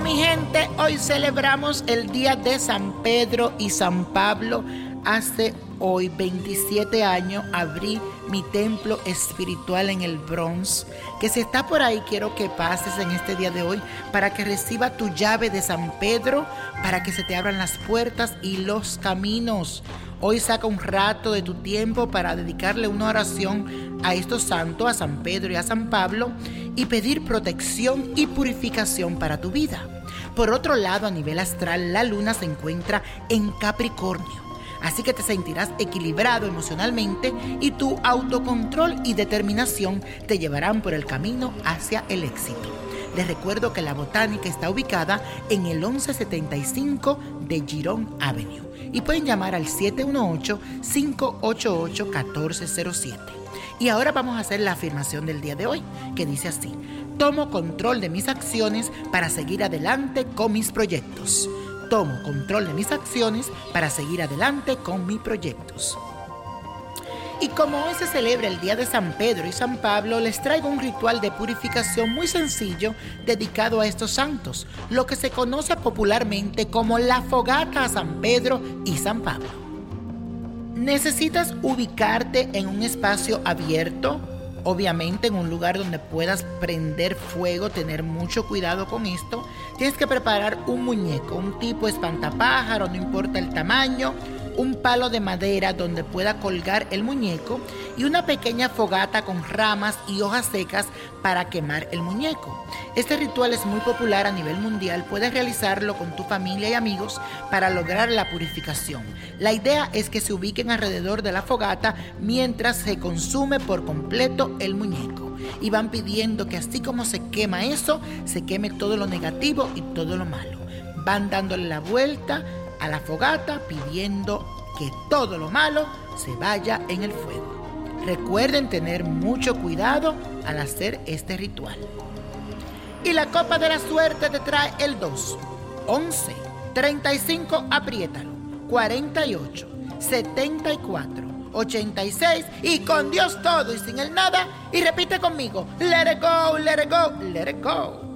mi gente, hoy celebramos el día de San Pedro y San Pablo, Hace hoy 27 años abrí mi templo espiritual en el Bronx. Que si está por ahí, quiero que pases en este día de hoy para que reciba tu llave de San Pedro, para que se te abran las puertas y los caminos. Hoy saca un rato de tu tiempo para dedicarle una oración a estos santos, a San Pedro y a San Pablo, y pedir protección y purificación para tu vida. Por otro lado, a nivel astral, la luna se encuentra en Capricornio. Así que te sentirás equilibrado emocionalmente y tu autocontrol y determinación te llevarán por el camino hacia el éxito. Les recuerdo que la botánica está ubicada en el 1175 de Girón Avenue y pueden llamar al 718-588-1407. Y ahora vamos a hacer la afirmación del día de hoy, que dice así, tomo control de mis acciones para seguir adelante con mis proyectos. Tomo control de mis acciones para seguir adelante con mis proyectos. Y como hoy se celebra el Día de San Pedro y San Pablo, les traigo un ritual de purificación muy sencillo dedicado a estos santos, lo que se conoce popularmente como la fogata a San Pedro y San Pablo. Necesitas ubicarte en un espacio abierto, obviamente en un lugar donde puedas prender fuego, tener mucho cuidado con esto. Tienes que preparar un muñeco, un tipo espantapájaro, no importa el tamaño, un palo de madera donde pueda colgar el muñeco y una pequeña fogata con ramas y hojas secas para quemar el muñeco. Este ritual es muy popular a nivel mundial, puedes realizarlo con tu familia y amigos para lograr la purificación. La idea es que se ubiquen alrededor de la fogata mientras se consume por completo el muñeco y van pidiendo que así como se quema eso, se queme todo lo negativo y todo lo malo. Van dándole la vuelta a la fogata pidiendo que todo lo malo se vaya en el fuego. Recuerden tener mucho cuidado al hacer este ritual. Y la copa de la suerte te trae el 2, 11, 35, apriétalo, 48, 74, 86 y con Dios todo y sin el nada. Y repite conmigo, let it go, let it go, let it go.